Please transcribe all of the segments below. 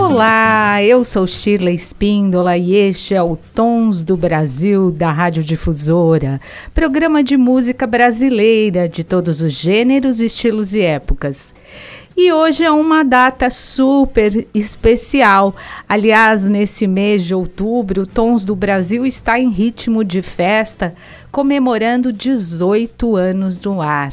Olá, eu sou Shirley Espíndola e este é o Tons do Brasil da Rádio Difusora, programa de música brasileira de todos os gêneros, estilos e épocas. E hoje é uma data super especial. Aliás, nesse mês de outubro, Tons do Brasil está em ritmo de festa, comemorando 18 anos no ar.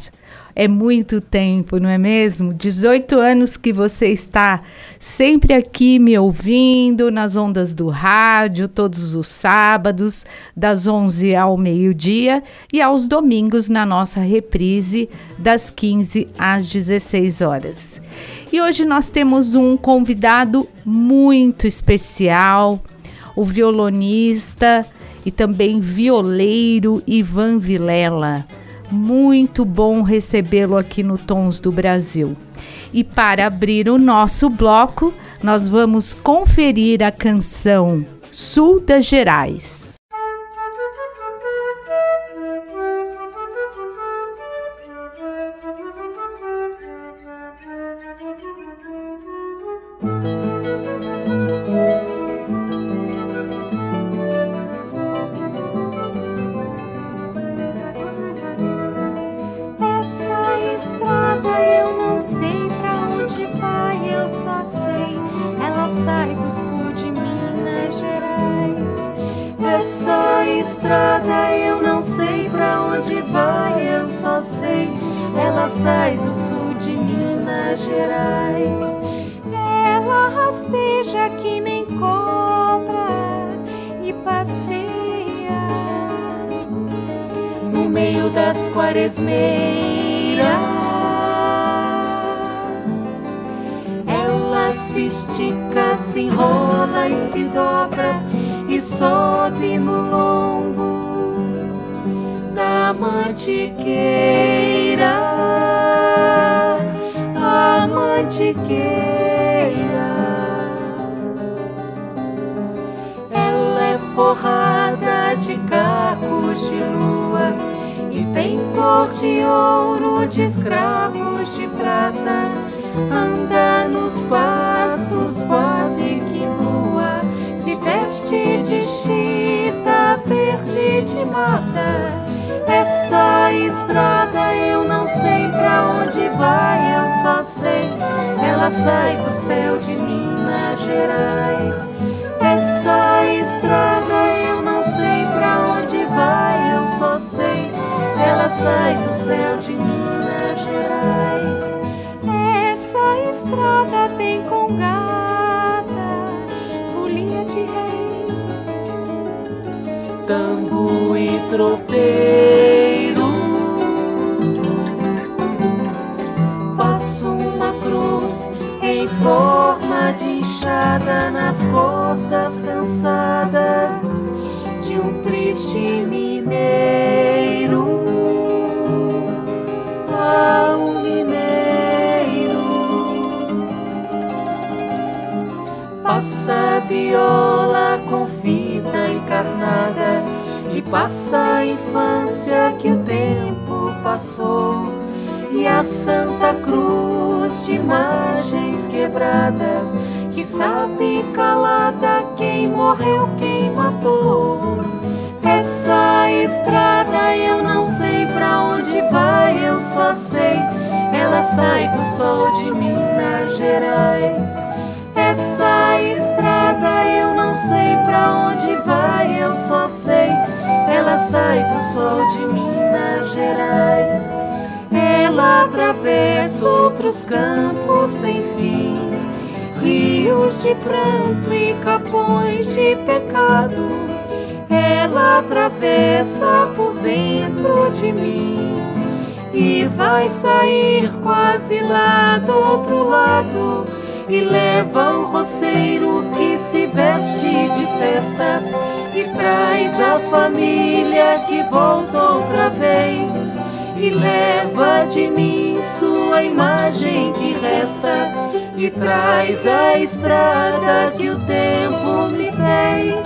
É muito tempo, não é mesmo? 18 anos que você está sempre aqui me ouvindo nas ondas do rádio, todos os sábados, das 11 ao meio-dia e aos domingos na nossa reprise, das 15 às 16 horas. E hoje nós temos um convidado muito especial, o violonista e também violeiro Ivan Vilela. Muito bom recebê-lo aqui no Tons do Brasil. E para abrir o nosso bloco, nós vamos conferir a canção Sul das Gerais. Sai do sul de Minas Gerais. Ela rasteja que nem cobra e passeia no meio das quaresmeiras. Ela se estica, se enrola e se dobra sobe no lombo da mantiqueira mantiqueira. Ela é forrada de cacos de lua e tem cor de ouro de escravos de prata. Anda nos pastos quase que veste de chita verde de mata. Essa estrada eu não sei pra onde vai, eu só sei. Ela sai do céu de Minas Gerais. Essa estrada eu não sei pra onde vai, eu só sei. Ela sai do céu de Minas Gerais. Essa estrada tem congada, tambo e tropeiro. forma de enxada nas costas cansadas de um triste mineiro. Ah, um mineiro passa viola encarnada e passa a infância que o tempo passou e a Santa Cruz de imagens quebradas que sabe calada quem morreu, quem matou. Essa estrada eu não sei pra onde vai, eu só sei ela sai do sol de Minas Gerais. Não sei pra onde vai, eu só sei ela sai do sol de Minas Gerais. Ela atravessa outros campos sem fim, rios de pranto e capões de pecado. Ela atravessa por dentro de mim e vai sair quase lá do outro lado. E leva o roceiro que se veste de festa e traz a família que volta outra vez e leva de mim sua imagem que resta e traz a estrada que o tempo me fez.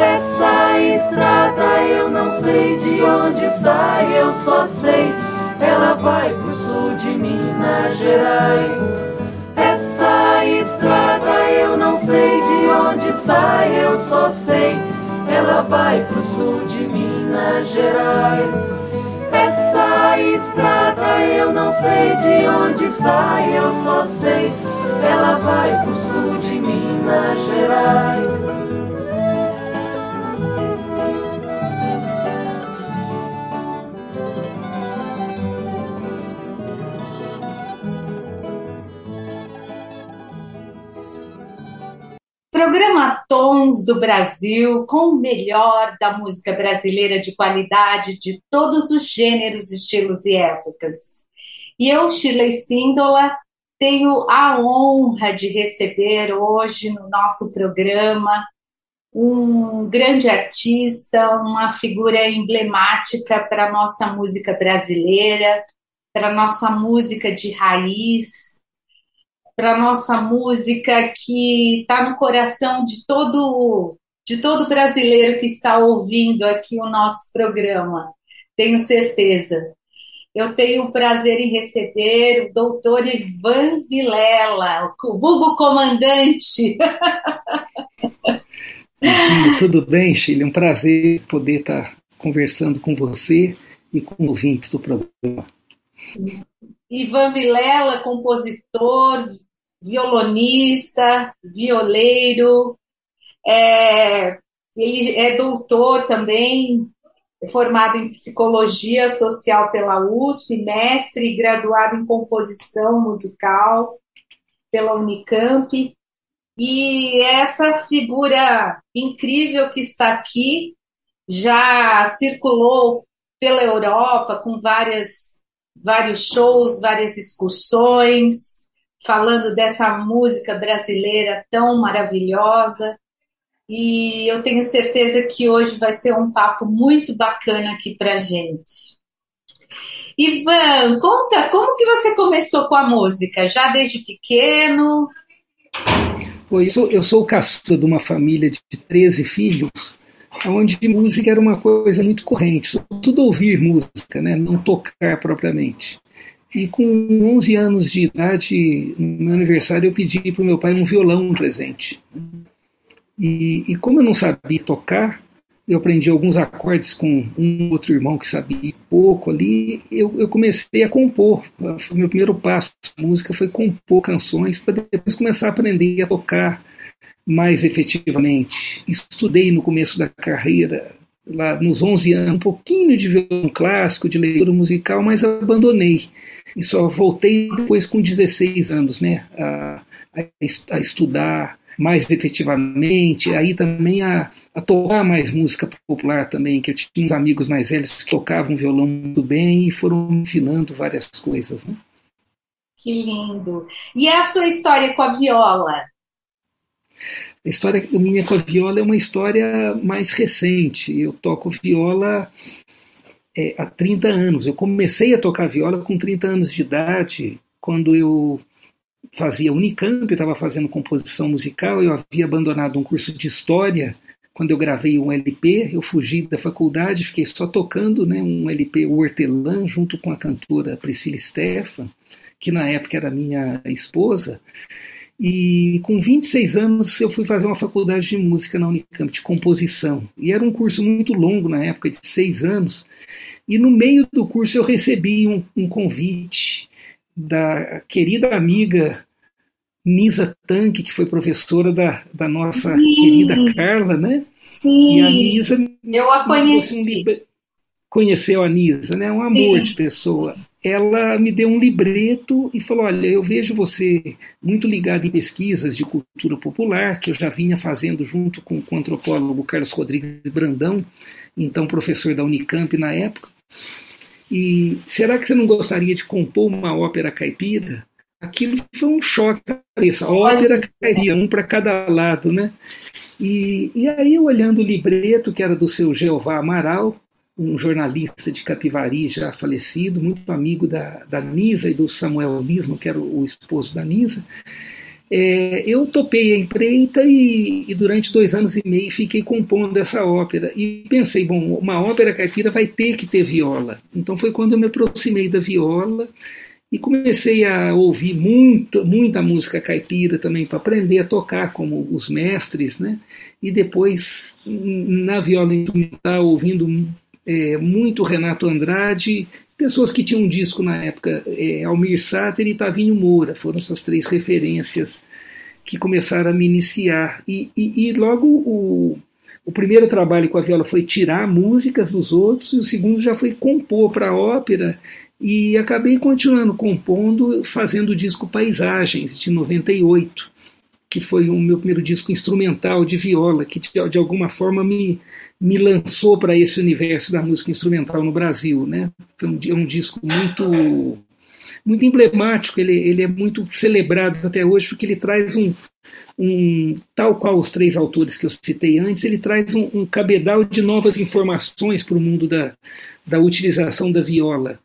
Essa estrada eu não sei de onde sai, eu só sei ela vai pro sul de Minas Gerais. Essa estrada eu não sei de onde sai, eu só sei ela vai pro sul de Minas Gerais. Essa estrada eu não sei de onde sai, eu só sei ela vai pro sul de Minas Gerais. Programa Tons do Brasil, com o melhor da música brasileira de qualidade de todos os gêneros, estilos e épocas. E eu, Sheila Espíndola, tenho a honra de receber hoje no nosso programa um grande artista, uma figura emblemática para a nossa música brasileira, para a nossa música de raiz, para nossa música que está no coração de todo de todo brasileiro que está ouvindo aqui o nosso programa. Tenho certeza. Eu tenho o prazer em receber o doutor Ivan Vilela, o vulgo comandante. tudo bem, Chile? Um prazer poder estar conversando com você e com ouvintes do programa. Ivan Vilela, compositor, violonista, violeiro, é, ele é doutor também, é formado em psicologia social pela USP, mestre e graduado em composição musical pela Unicamp. E essa figura incrível que está aqui já circulou pela Europa com várias, vários shows, várias excursões, falando dessa música brasileira tão maravilhosa. E eu tenho certeza que hoje vai ser um papo muito bacana aqui para gente. Ivan, conta como que você começou com a música? Já desde pequeno? Sou, eu sou o caçula de uma família de 13 filhos, onde música era uma coisa muito corrente, tudo ouvir música, né? não tocar propriamente. E com 11 anos de idade, no meu aniversário, eu pedi para o meu pai um violão presente. E, e, como eu não sabia tocar, eu aprendi alguns acordes com um outro irmão que sabia pouco ali. Eu, eu comecei a compor. Meu primeiro passo na música foi compor canções para depois começar a aprender a tocar mais efetivamente. Estudei no começo da carreira, lá nos 11 anos, um pouquinho de violão clássico, de leitura musical, mas abandonei e só voltei depois com 16 anos, né, a, a estudar mais efetivamente, aí também a, a tocar mais música popular também, que eu tinha uns amigos mais velhos que tocavam violão muito bem e foram me ensinando várias coisas, né. Que lindo! E a sua história com a viola? A história minha com a viola é uma história mais recente. Eu toco viola é, há 30 anos. Eu comecei a tocar viola com 30 anos de idade, quando eu fazia Unicamp, estava fazendo composição musical, eu havia abandonado um curso de história quando eu gravei um LP, eu fugi da faculdade, fiquei só tocando né, um LP o Hortelã, junto com a cantora Priscila Stefan, que na época era minha esposa. E com 26 anos eu fui fazer uma faculdade de música na Unicamp, de composição. E era um curso muito longo na época, de seis anos. E no meio do curso eu recebi um, um convite da querida amiga Nisa Tanque, que foi professora da, da nossa Sim. querida Carla, né? Sim. E a Nisa eu a conheci. Um Conheceu a Nisa, né? Um amor Sim. de pessoa. Ela me deu um libreto e falou: Olha, eu vejo você muito ligado em pesquisas de cultura popular, que eu já vinha fazendo junto com, com o antropólogo Carlos Rodrigues Brandão, então professor da Unicamp na época. E será que você não gostaria de compor uma ópera caipira? Aquilo foi um choque na cabeça. Ópera caipira, um para cada lado, né? E, e aí, olhando o libreto, que era do seu Jeová Amaral, um jornalista de Capivari já falecido, muito amigo da, da Nisa e do Samuel Lismo, que era o, o esposo da Nisa. É, eu topei a empreita e, e, durante dois anos e meio fiquei compondo essa ópera. E pensei, bom, uma ópera caipira vai ter que ter viola. Então foi quando eu me aproximei da viola e comecei a ouvir muito, muita música caipira também para aprender a tocar como os mestres, né? E depois na viola instrumental ouvindo é, muito Renato Andrade, pessoas que tinham um disco na época, é, Almir Sater e Tavinho Moura, foram essas três referências que começaram a me iniciar. E, e, e logo o, o primeiro trabalho com a viola foi tirar músicas dos outros, e o segundo já foi compor para a ópera, e acabei continuando compondo, fazendo o disco Paisagens, de 98, que foi o meu primeiro disco instrumental de viola, que de, de alguma forma me, me lançou para esse universo da música instrumental no Brasil. Né? Foi um, um disco muito muito emblemático, ele, ele é muito celebrado até hoje, porque ele traz um, um, tal qual os três autores que eu citei antes, ele traz um, um cabedal de novas informações para o mundo da, da utilização da viola.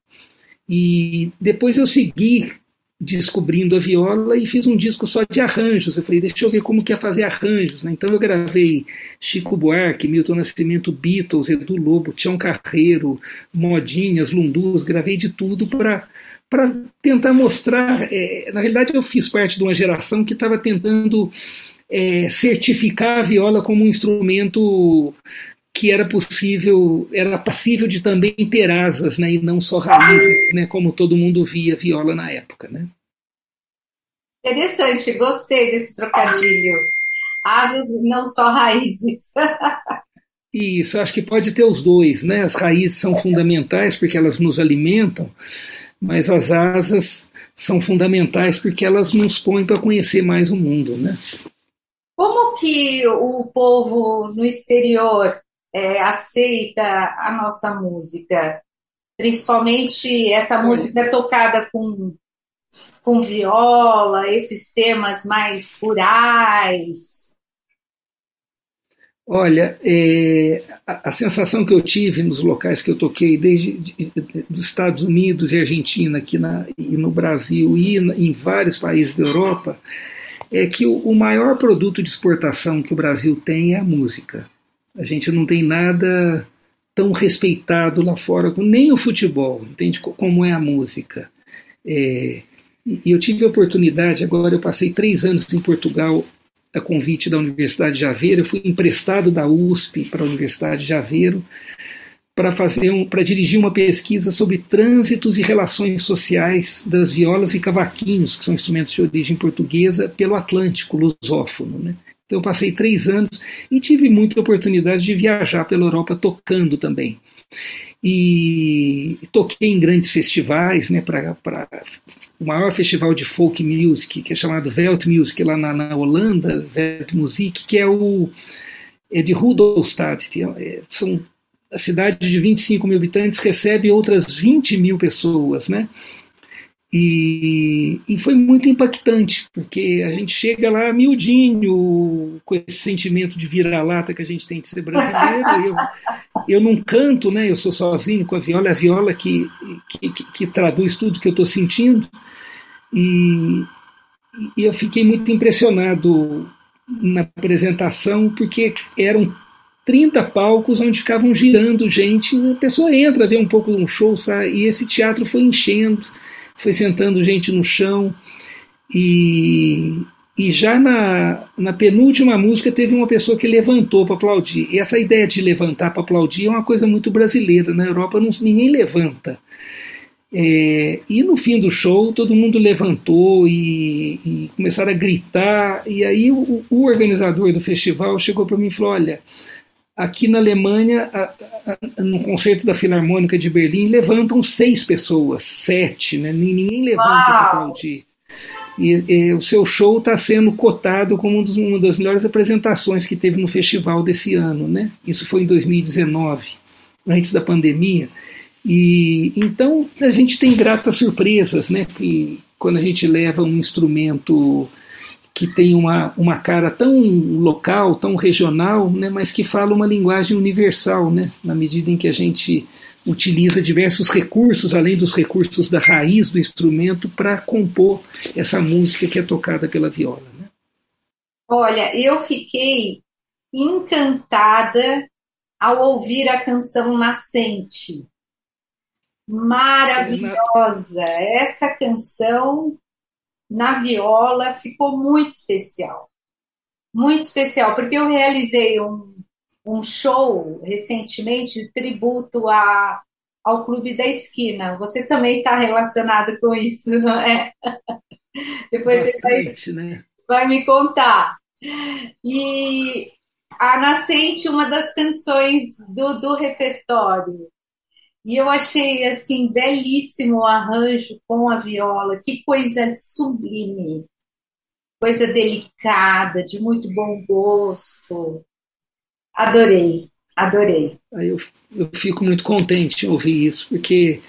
E depois eu segui descobrindo a viola e fiz um disco só de arranjos. Eu falei, deixa eu ver como que é fazer arranjos. Né? Então eu gravei Chico Buarque, Milton Nascimento, Beatles, Edu Lobo, Tião Carreiro, Modinhas, Lundus, gravei de tudo para para tentar mostrar. É, na realidade, eu fiz parte de uma geração que estava tentando é, certificar a viola como um instrumento que era possível, era passível de também ter asas, né, e não só raízes, né, como todo mundo via viola na época, né. Interessante, gostei desse trocadilho. Asas e não só raízes. Isso, acho que pode ter os dois, né? As raízes são fundamentais porque elas nos alimentam, mas as asas são fundamentais porque elas nos põem para conhecer mais o mundo, né? Como que o povo no exterior é, aceita a nossa música, principalmente essa música tocada com, com viola, esses temas mais rurais. Olha, é, a, a, sensação que eu tive nos locais que eu toquei, desde de, de, dos Estados Unidos e Argentina, aqui na, e no Brasil e em vários países da Europa, é que o, o maior produto de exportação que o Brasil tem é a música. A gente não tem nada tão respeitado lá fora, nem o futebol, entende? Como é a música. É, e eu tive a oportunidade, agora eu passei três anos em Portugal a convite da Universidade de Aveiro, eu fui emprestado da USP para a Universidade de Aveiro para fazer um, para dirigir uma pesquisa sobre trânsitos e relações sociais das violas e cavaquinhos, que são instrumentos de origem portuguesa, pelo Atlântico lusófono, né? Então eu passei três anos e tive muita oportunidade de viajar pela Europa tocando também. E toquei em grandes festivais, né, para o maior festival de folk music, que é chamado Velt Music, lá na, na Holanda, Velt Music, que é o é de Rudolstad. É, são a cidade de 25 mil habitantes recebe outras 20 mil pessoas, né? E, e, foi muito impactante, porque a gente chega lá miudinho, com esse sentimento de vira-lata que a gente tem de ser brasileiro. Eu, eu não canto, né? eu sou sozinho com a viola, é a viola que, que, que, que traduz tudo que eu estou sentindo. E, e eu fiquei muito impressionado na apresentação, porque eram 30 palcos onde ficavam girando gente, a pessoa entra, vê um pouco um show, e esse teatro foi enchendo foi sentando gente no chão e, e já na, na penúltima música teve uma pessoa que levantou para aplaudir. E essa ideia de levantar para aplaudir é uma coisa muito brasileira. Na Europa não, ninguém levanta. É, e no fim do show todo mundo levantou e, e começaram a gritar. E aí o, o organizador do festival chegou para mim e falou: Olha, Aqui na Alemanha, a, a, no concerto da Filarmônica de Berlim, levantam seis pessoas, sete, né? ninguém levanta para aplaudir. E, e, o seu show está sendo cotado como um dos, uma das melhores apresentações que teve no festival desse ano. Né? Isso foi em 2019, antes da pandemia. E então a gente tem gratas surpresas, né? Que quando a gente leva um instrumento que tem uma, uma cara tão local, tão regional, né, mas que fala uma linguagem universal, né, na medida em que a gente utiliza diversos recursos, além dos recursos da raiz do instrumento, para compor essa música que é tocada pela viola. Né? Olha, eu fiquei encantada ao ouvir a canção Nascente. Maravilhosa! Essa canção na viola ficou muito especial. Muito especial, porque eu realizei um, um show recentemente de tributo a, ao Clube da Esquina. Você também está relacionado com isso, não é? Depois Bastante, você vai, né? vai me contar. E a Nascente, uma das canções do, do repertório. E eu achei assim belíssimo o arranjo com a viola, que coisa sublime, coisa delicada, de muito bom gosto. Adorei, adorei. Eu, eu fico muito contente em ouvir isso, porque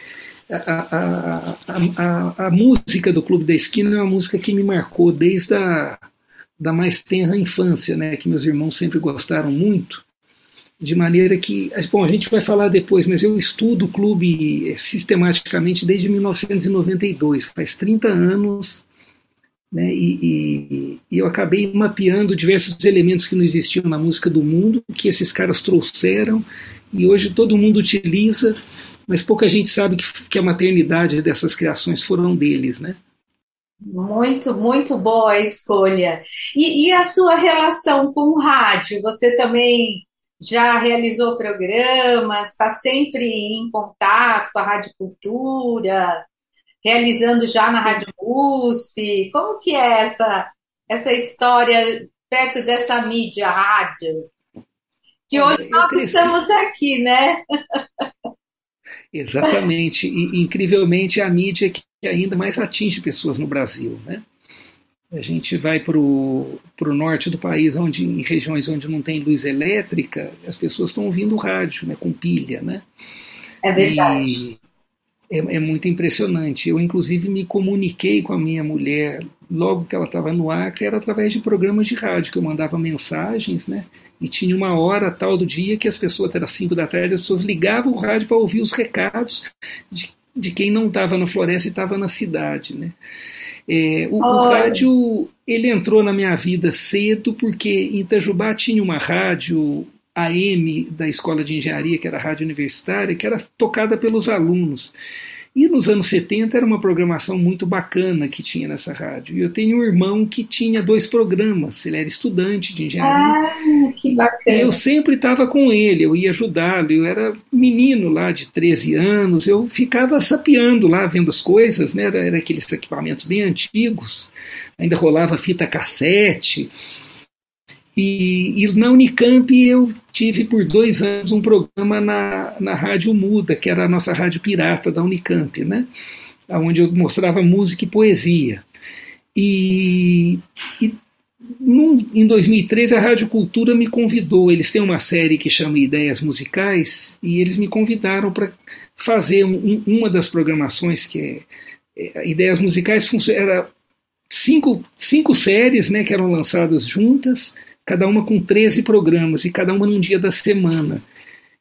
a, a, a, a, música do Clube da Esquina é uma música que me marcou desde a da mais tenra infância, né, que meus irmãos sempre gostaram muito de maneira que, bom, a gente vai falar depois, mas eu estudo o clube eh, sistematicamente desde 1992, faz 30 anos, né, e, e, e, eu acabei mapeando diversos elementos que não existiam na música do mundo, que esses caras trouxeram, e hoje todo mundo utiliza, mas pouca gente sabe que, que a maternidade dessas criações foram deles, né? Muito, muito boa a escolha. E, e a sua relação com o rádio? Você também já realizou programas, está sempre em contato com a Rádio Cultura, realizando já na Rádio USP. Como que é essa, essa história perto dessa mídia rádio? Que hoje nós estamos aqui, né? Exatamente. E, incrivelmente, é a mídia que ainda mais atinge pessoas no Brasil, né? A gente vai para o norte do país, onde em regiões onde não tem luz elétrica, as pessoas estão ouvindo rádio, né, com pilha, né? É verdade. É, é, muito impressionante. Eu, inclusive, me comuniquei com a minha mulher logo que ela estava no que era através de programas de rádio, que eu mandava mensagens, né? E tinha uma hora tal do dia que as pessoas, era cinco da tarde, as pessoas ligavam o rádio para ouvir os recados de, de quem não estava na floresta e estava na cidade, né? É, o, o, rádio ele entrou na minha vida cedo porque em Itajubá tinha uma rádio AM da escola de engenharia, que era a rádio universitária, que era tocada pelos alunos. E nos anos 70 era uma programação muito bacana que tinha nessa rádio. E eu tenho um irmão que tinha dois programas, ele era estudante de engenharia. Ah, que bacana. E eu sempre estava com ele, eu ia ajudá-lo. Eu era menino lá de 13 anos, eu ficava sapeando lá, vendo as coisas, né? Era, era aqueles equipamentos bem antigos, ainda rolava fita cassete. E, e, na Unicamp eu tive por dois anos um programa na, na Rádio Muda, que era a nossa rádio pirata da Unicamp, né? onde eu mostrava música e poesia. E, e num, em 2003 a Rádio Cultura me convidou, eles têm uma série que chama Ideias Musicais, e eles me convidaram para fazer um, uma das programações que é, é Ideias Musicais, era cinco, cinco séries né, que eram lançadas juntas, cada uma com 13 programas e cada uma num dia da semana.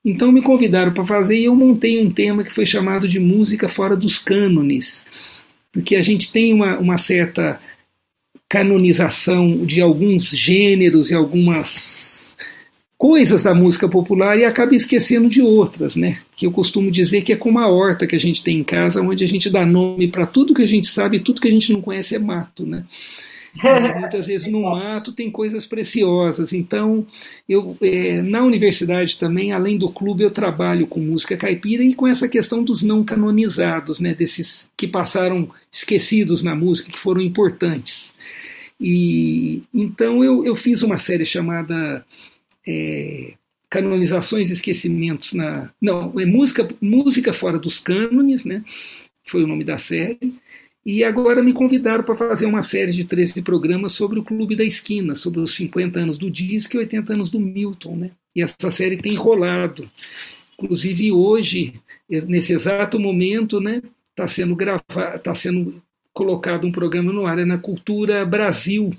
Então me convidaram para fazer e eu montei um tema que foi chamado de música fora dos cânones, porque a gente tem uma, uma certa canonização de alguns gêneros e algumas coisas da música popular e acaba esquecendo de outras, né? Que eu costumo dizer que é como a horta que a gente tem em casa, onde a gente dá nome para tudo que a gente sabe e tudo que a gente não conhece é mato, né? Muitas vezes no mato tem coisas preciosas. Então, eu é, na universidade também, além do clube, eu trabalho com música caipira e com essa questão dos não canonizados, né, desses que passaram esquecidos na música, que foram importantes. E então eu, eu fiz uma série chamada é, Canonizações e Esquecimentos na. Não, é música, música fora dos cânones, né? Foi o nome da série. E agora me convidaram para fazer uma série de 13 programas sobre o Clube da Esquina, sobre os 50 anos do disco e 80 anos do Milton. Né? E essa série tem rolado. Inclusive hoje, nesse exato momento, né, está sendo gravado, está sendo colocado um programa no ar, é na Cultura Brasil,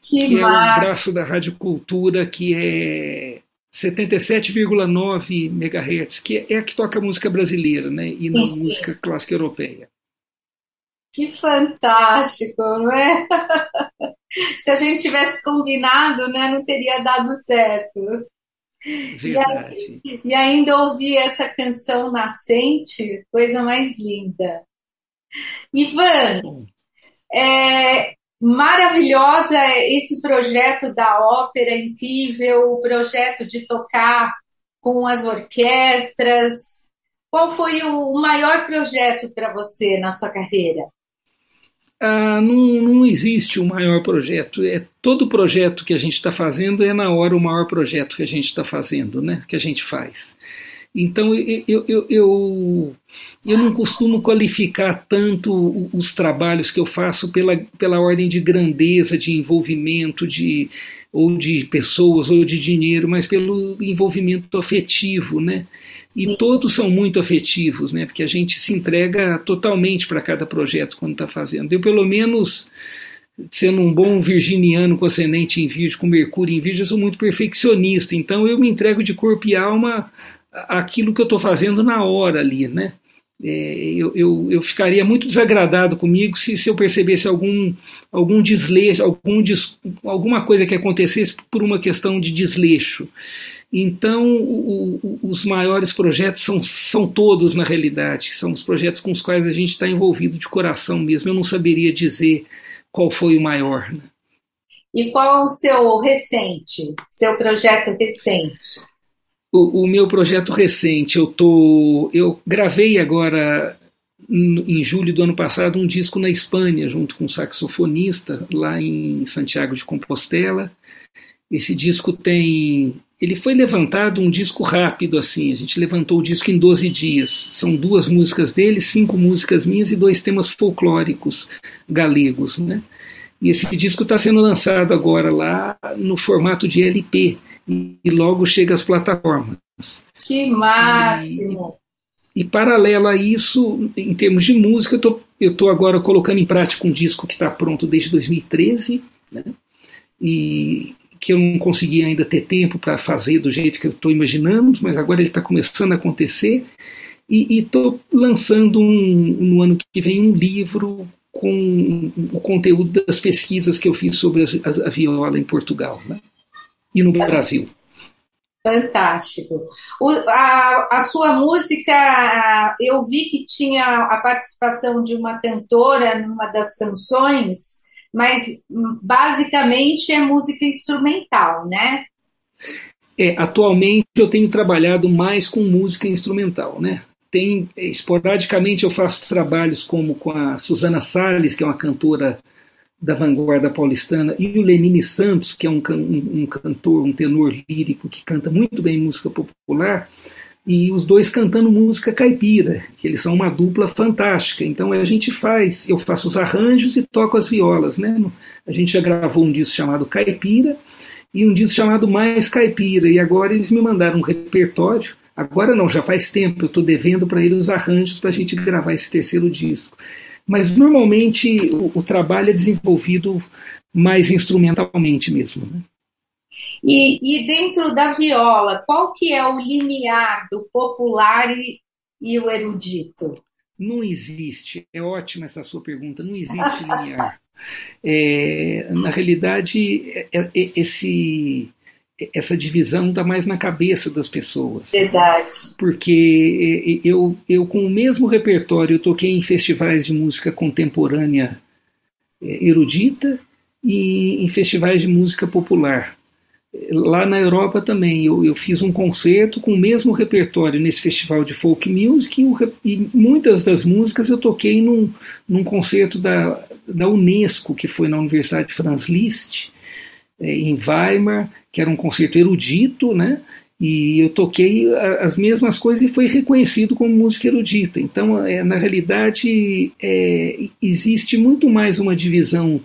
que, que é o braço da Rádio Cultura, que é 77,9 MHz, que é a que toca música brasileira, né? E não sim, música clássica europeia. Que fantástico, não é? Se a gente tivesse combinado, né, não teria dado certo. Verdade. E, e ainda ouvir essa canção nascente, coisa mais linda. Ivan, é, maravilhosa esse projeto da ópera, incrível, o projeto de tocar com as orquestras. Qual foi o maior projeto para você na sua carreira? Ah, não, não existe um maior projeto. É todo projeto que a gente está fazendo é na hora o maior projeto que a gente está fazendo, né? Que a gente faz. Então eu, eu, eu, eu não costumo qualificar tanto os trabalhos que eu faço pela, pela ordem de grandeza, de envolvimento, de, ou de pessoas, ou de dinheiro, mas pelo envolvimento afetivo, né? Sim. E todos são muito afetivos, né? Porque a gente se entrega totalmente para cada projeto quando está fazendo. Eu, pelo menos, sendo um bom virginiano com ascendente em virgem, com Mercúrio em virgem, eu sou muito perfeccionista. Então eu me entrego de corpo e alma aquilo que eu estou fazendo na hora ali, né? É, eu, eu, eu, ficaria muito desagradado comigo se, se eu percebesse algum, algum desleixo, algum des, alguma coisa que acontecesse por uma questão de desleixo. Então, o, o, os maiores projetos são, são todos, na realidade, são os projetos com os quais a gente está envolvido de coração mesmo. Eu não saberia dizer qual foi o maior. Né? E qual é o seu recente, seu projeto recente? O, o meu projeto recente, eu tô, eu gravei agora em julho do ano passado um disco na Espanha junto com um saxofonista lá em Santiago de Compostela. Esse disco tem ele foi levantado um disco rápido assim. A gente levantou o disco em 12 dias. São duas músicas dele, cinco músicas minhas e dois temas folclóricos galegos, né? E esse disco está sendo lançado agora lá no formato de LP e, logo chega às plataformas. Que máximo! E, e paralelo a isso, em termos de música, eu estou agora colocando em prática um disco que está pronto desde 2013, né? e que eu não consegui ainda ter tempo para fazer do jeito que eu estou imaginando, mas agora ele está começando a acontecer. E estou lançando um, no ano que vem um livro com o conteúdo das pesquisas que eu fiz sobre a, a viola em Portugal. Né? E no Brasil. Fantástico. O, a, a sua música, eu vi que tinha a participação de uma cantora numa das canções, mas basicamente é música instrumental, né? É, atualmente eu tenho trabalhado mais com música instrumental, né? Tem, esporadicamente eu faço trabalhos como com a Susana Salles, que é uma cantora da vanguarda paulistana, e o Lenine Santos, que é um, um, um, cantor, um tenor lírico que canta muito bem música popular, e os dois cantando música caipira, que eles são uma dupla fantástica. Então a gente faz, eu faço os arranjos e toco as violas, né? A gente já gravou um disco chamado Caipira e um disco chamado Mais Caipira, e agora eles me mandaram um repertório. Agora não, já faz tempo, eu estou devendo para eles os arranjos para a gente gravar esse terceiro disco mas normalmente o, o trabalho é desenvolvido mais instrumentalmente mesmo. Né? E, e, dentro da viola, qual que é o limiar do popular e, e o erudito? Não existe. É ótima essa sua pergunta. Não existe limiar. É, na realidade, é, é, esse essa divisão está mais na cabeça das pessoas. Verdade. Porque eu, eu com o mesmo repertório, eu toquei em festivais de música contemporânea é, erudita e em festivais de música popular. Lá na Europa também, eu, eu fiz um concerto com o mesmo repertório nesse festival de folk music e, e muitas das músicas eu toquei num, num concerto da, da Unesco, que foi na Universidade de Franz Liszt, é, em Weimar, que era um concerto erudito, né? E eu toquei as mesmas coisas e foi reconhecido como música erudita. Então, é, na realidade, é, existe muito mais uma divisão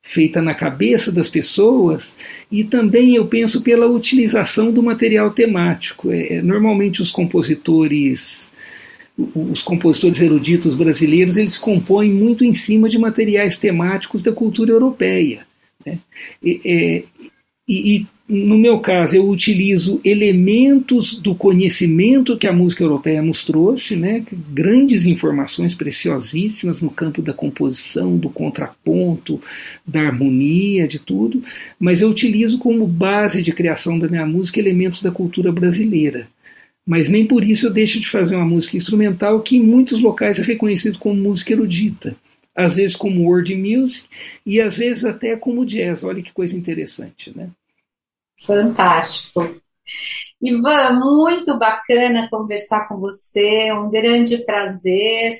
feita na cabeça das pessoas e também eu penso pela utilização do material temático. É, é normalmente os compositores os compositores eruditos brasileiros eles compõem muito em cima de materiais temáticos da cultura europeia Né? E, e, e, no meu caso, eu utilizo elementos do conhecimento que a música europeia nos trouxe, né? grandes informações preciosíssimas no campo da composição, do contraponto, da harmonia, de tudo, mas eu utilizo como base de criação da minha música elementos da cultura brasileira. Mas nem por isso eu deixo de fazer uma música instrumental que em muitos locais é reconhecido como música erudita às vezes como world music e às vezes até como jazz. Olha que coisa interessante, né? Fantástico. Ivan, muito bacana conversar com você, um grande prazer.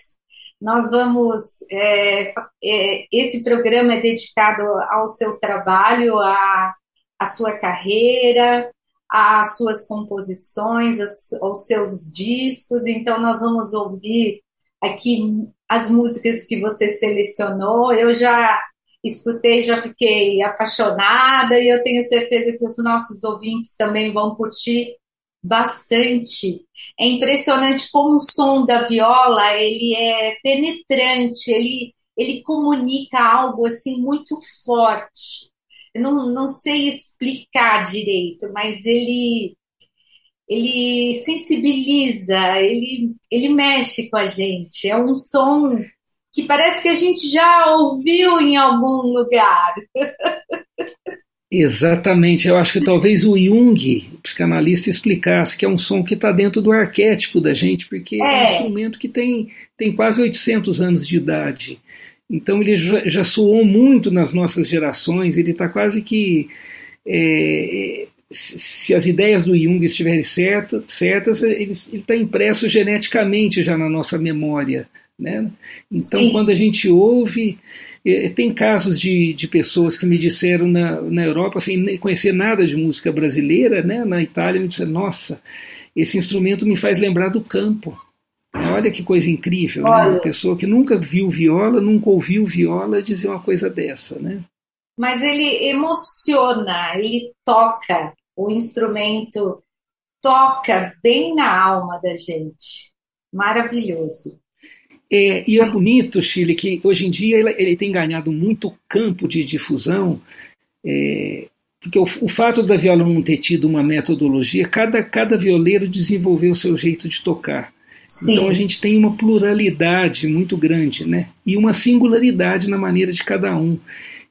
Nós vamos. É, é, esse programa é dedicado ao seu trabalho, à, à sua carreira, às suas composições, aos, aos seus discos. Então, nós vamos ouvir aqui as músicas que você selecionou. Eu já escutei, já fiquei apaixonada e eu tenho certeza que os nossos ouvintes também vão curtir bastante. É impressionante como o som da viola ele é penetrante, ele, ele comunica algo assim muito forte. Eu não, não sei explicar direito, mas ele ele sensibiliza, ele, ele mexe com a gente. É um som que parece que a gente já ouviu em algum lugar. Exatamente, eu acho que talvez o Jung, o psicanalista, explicasse que é um som que está dentro do arquétipo da gente, porque é, é um instrumento que tem, tem quase 800 anos de idade. Então ele já, já soou muito nas nossas gerações, ele está quase que é, se as ideias do Jung estiverem certas, certas ele está impresso geneticamente já na nossa memória. Né? Então, Sim. quando a gente ouve, tem casos de, de pessoas que me disseram na, na Europa, sem conhecer nada de música brasileira, né? na Itália, me disseram: Nossa, esse instrumento me faz lembrar do campo. Olha que coisa incrível, né? uma pessoa que nunca viu viola, nunca ouviu viola dizer uma coisa dessa. Né? mas ele emociona, ele toca, o instrumento toca bem na alma da gente. Maravilhoso. É, e é bonito, Chile, que hoje em dia ele, ele tem ganhado muito campo de difusão, é, porque o, o, fato da viola não ter tido uma metodologia, cada, cada violeiro desenvolveu o seu jeito de tocar. Sim. Então a gente tem uma pluralidade muito grande, né? E uma singularidade na maneira de cada um.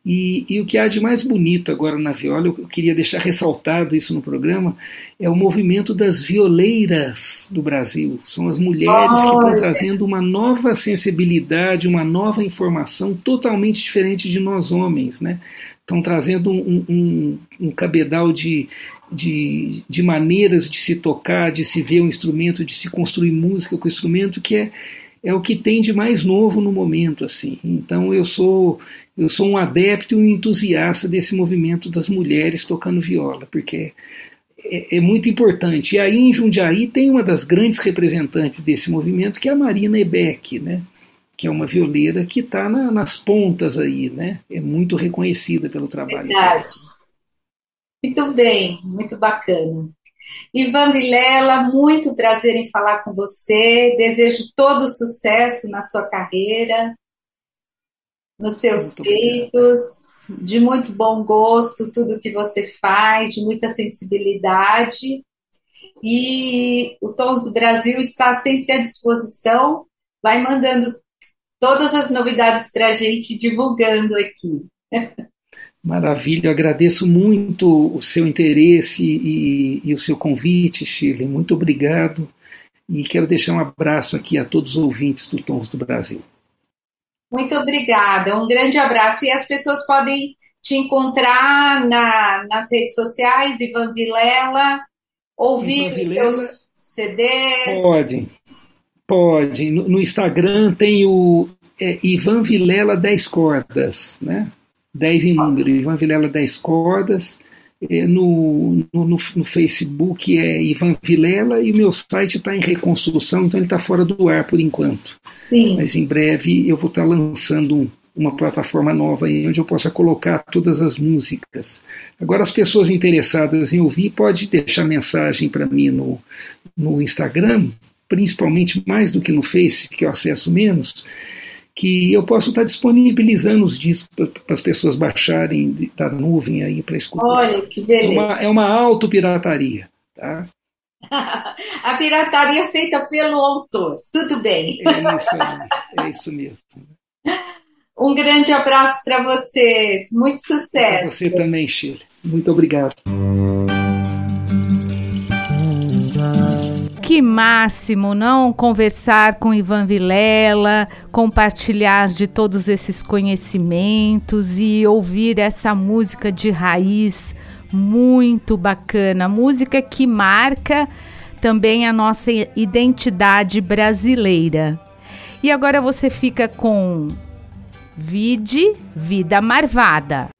E, e, o que há de mais bonito agora na viola, eu queria deixar ressaltado isso no programa, é o movimento das violeiras do Brasil. São as mulheres que estão trazendo uma nova sensibilidade, uma nova informação totalmente diferente de nós homens. Né? Estão trazendo um, um, um cabedal de, de, de maneiras de se tocar, de se ver um instrumento, de se construir música com o instrumento que é é o que tem de mais novo no momento assim. Então eu sou eu sou um adepto e um entusiasta desse movimento das mulheres tocando viola, porque é, é, muito importante. E aí em Jundiaí tem uma das grandes representantes desse movimento, que é a Marina Ebeck, né? que é uma violeira que está na, nas pontas aí, né? É muito reconhecida pelo trabalho. Verdade. Muito bem, muito bacana. Ivan Vilela, muito prazer em falar com você. Desejo todo o sucesso na sua carreira nos seus muito feitos, obrigado. de muito bom gosto, tudo que você faz, de muita sensibilidade. E o Tons do Brasil está sempre à disposição, vai mandando todas as novidades para a gente, divulgando aqui. Maravilha, agradeço muito o seu interesse e, e, o seu convite, Chile. Muito obrigado. E quero deixar um abraço aqui a todos os ouvintes do Tons do Brasil. Muito obrigada, um grande abraço. E as pessoas podem te encontrar na, nas redes sociais, Ivan Vilela, ouvir Ivan os seus CDs. Pode, pode. No, no Instagram tem o é, Ivan Vilela 10 cordas, né? 10 em número, Ivan Vilela 10 cordas. No, no, no, Facebook é Ivan Vilela e o meu site está em reconstrução, então ele está fora do ar por enquanto. Sim. Mas em breve eu vou estar tá lançando um, uma plataforma nova aí onde eu possa colocar todas as músicas. Agora as pessoas interessadas em ouvir pode deixar mensagem para mim no, no Instagram, principalmente mais do que no Face, que eu acesso menos, que eu posso estar disponibilizando os discos para as pessoas baixarem da nuvem aí para escutar. Olha, que beleza. É uma, é uma autopirataria, tá? A pirataria feita pelo autor, tudo bem. É isso, é isso mesmo. Um grande abraço para vocês, muito sucesso. Para você também, Chile. Muito obrigado. Máximo, não? Conversar com Ivan Vilela, compartilhar de todos esses conhecimentos e ouvir essa música de raiz muito bacana. Música que marca também a nossa identidade brasileira. E agora você fica com Vide Vida Marvada.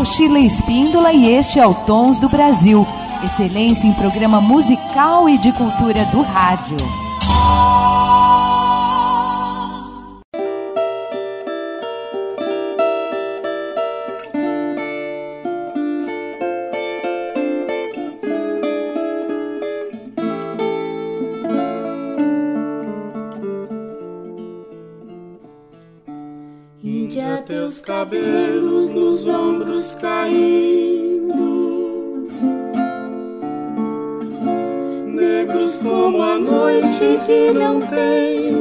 sou Sheila Espíndola e este é o Tons do Brasil, excelência em programa musical e de cultura do rádio. Índia, teus cabelos nos ombros anjos caindo, negros como a noite que não tem.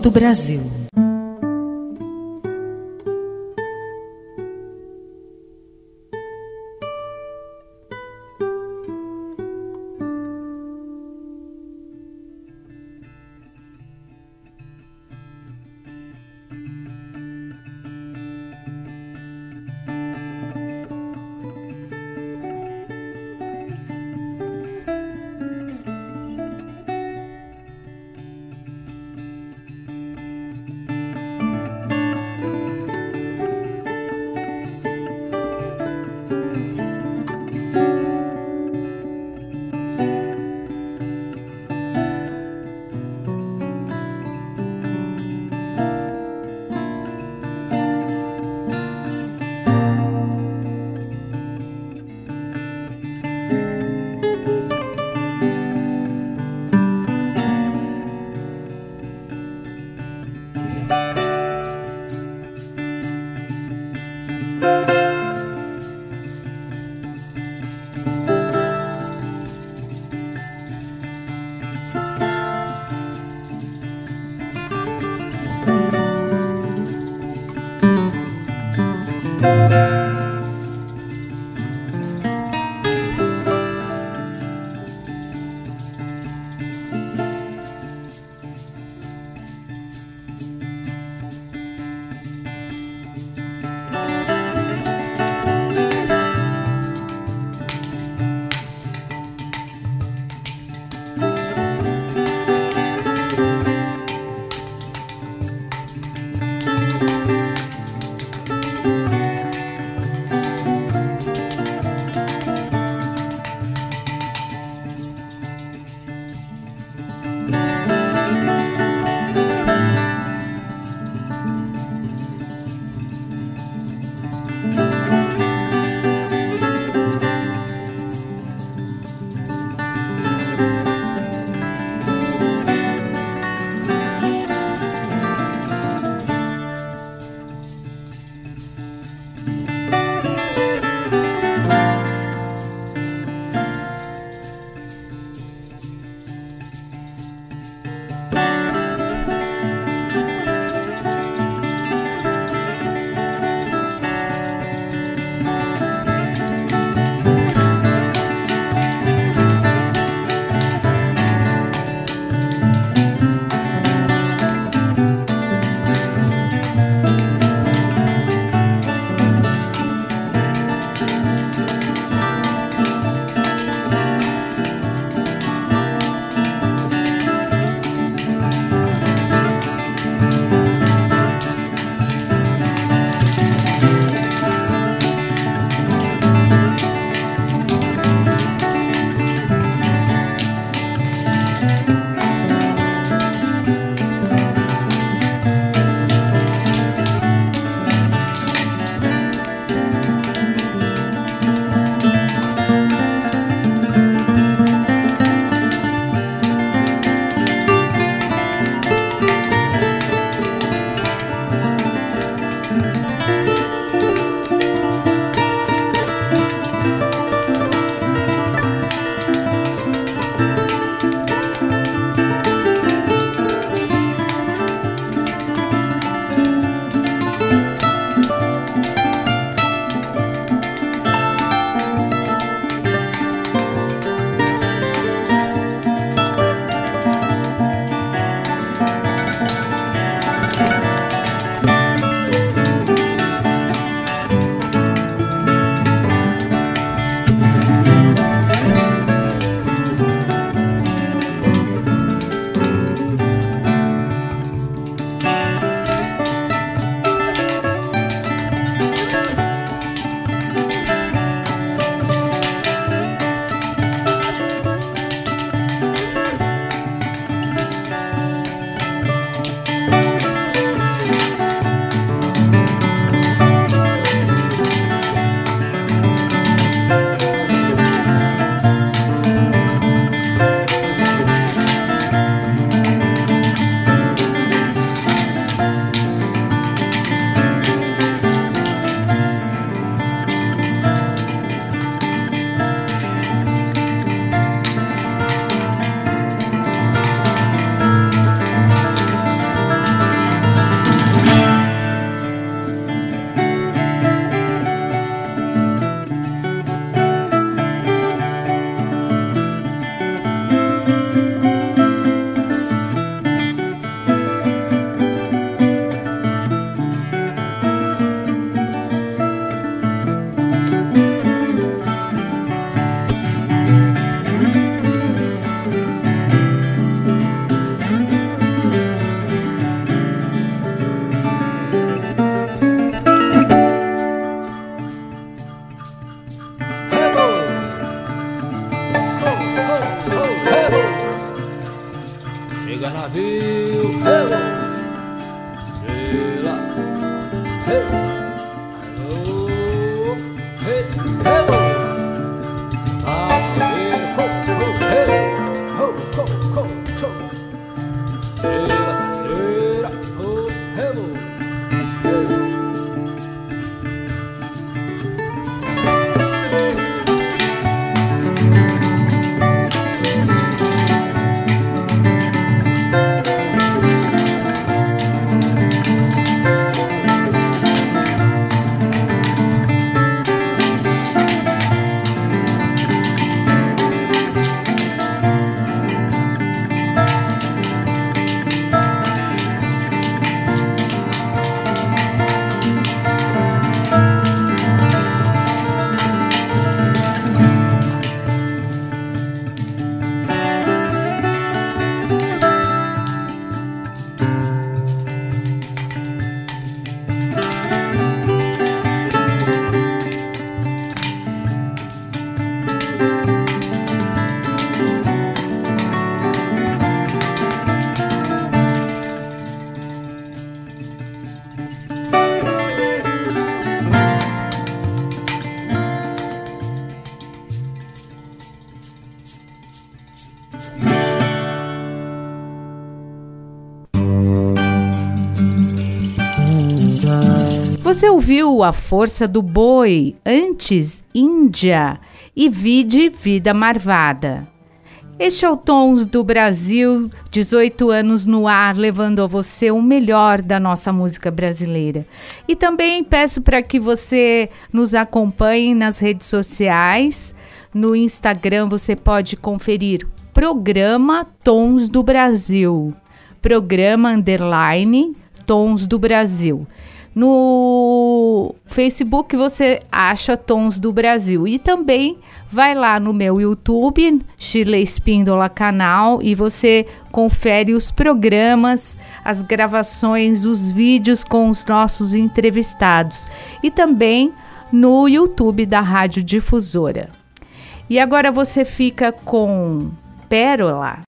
do Brasil. Música Você ouviu A Força do Boi, antes Índia e Vide Vida Marvada. Este é o Tons do Brasil, 18 anos no ar, levando a você o melhor da nossa música brasileira. E também peço para que você nos acompanhe nas redes sociais. No Instagram você pode conferir Programa Tons do Brasil. Programa Underline Tons do Brasil. No Facebook você acha Tons do Brasil e também vai lá no meu YouTube, Chile Espíndola Canal, e você confere os programas, as gravações, os vídeos com os nossos entrevistados e também no YouTube da Rádio Difusora. E agora você fica com Pérola.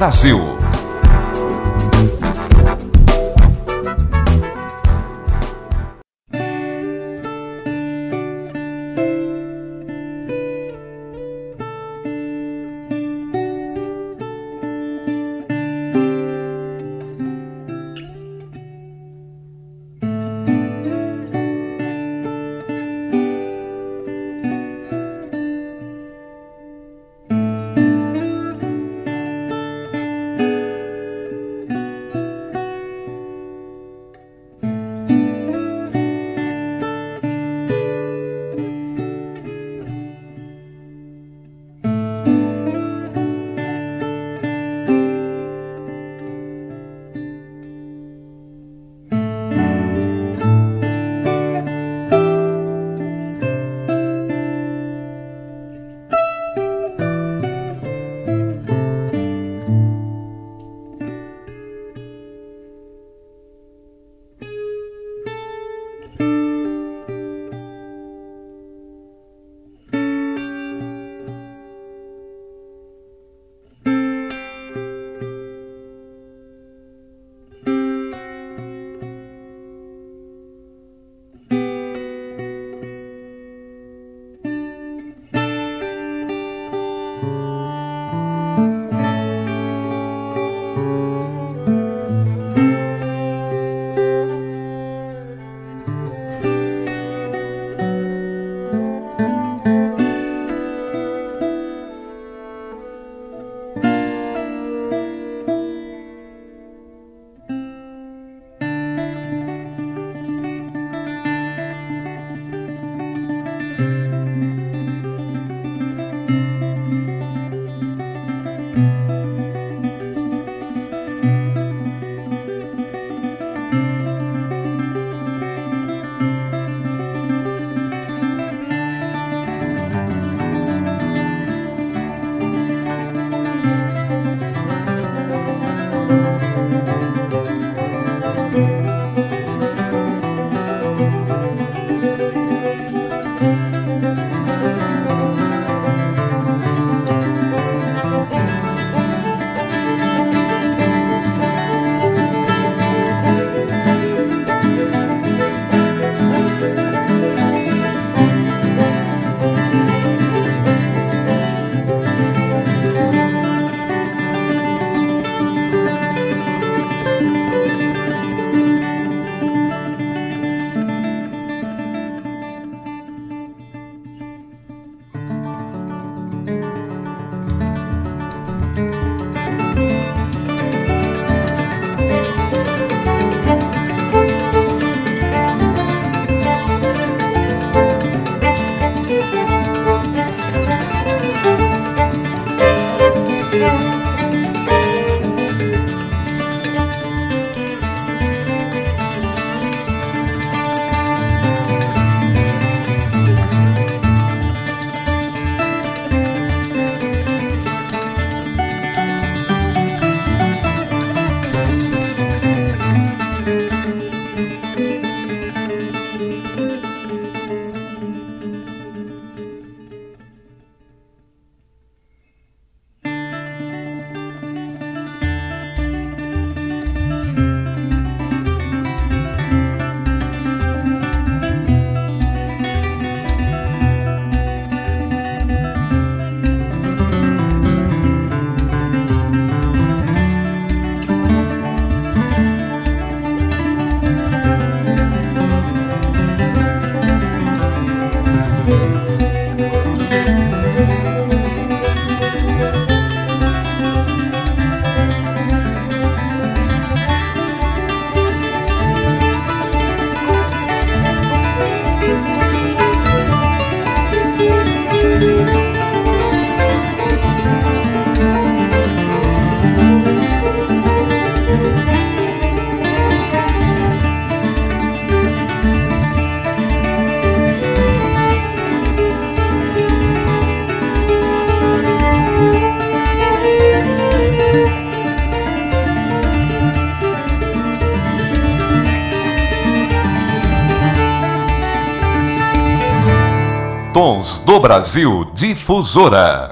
Brasil. Brasil Difusora.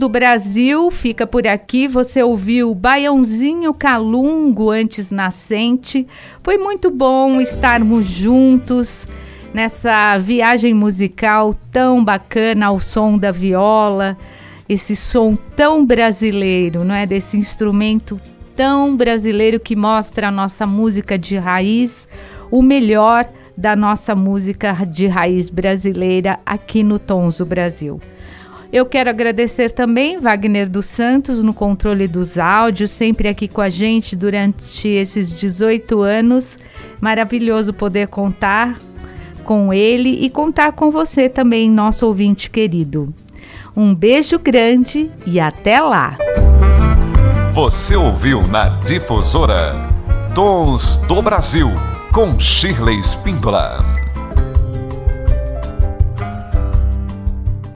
Do Brasil fica por aqui. Você ouviu Baiãozinho Calungo antes nascente. Foi muito bom estarmos juntos nessa viagem musical tão bacana ao som da viola, esse som tão brasileiro, não é? Desse instrumento tão brasileiro que mostra a nossa música de raiz, o melhor da nossa música de raiz brasileira aqui no Tons do Brasil. Eu quero agradecer também Wagner dos Santos no controle dos áudios, sempre aqui com a gente durante esses 18 anos. Maravilhoso poder contar com ele e contar com você também, nosso ouvinte querido. Um beijo grande e até lá! Você ouviu na Difusora Tons do Brasil com Shirley Spindola.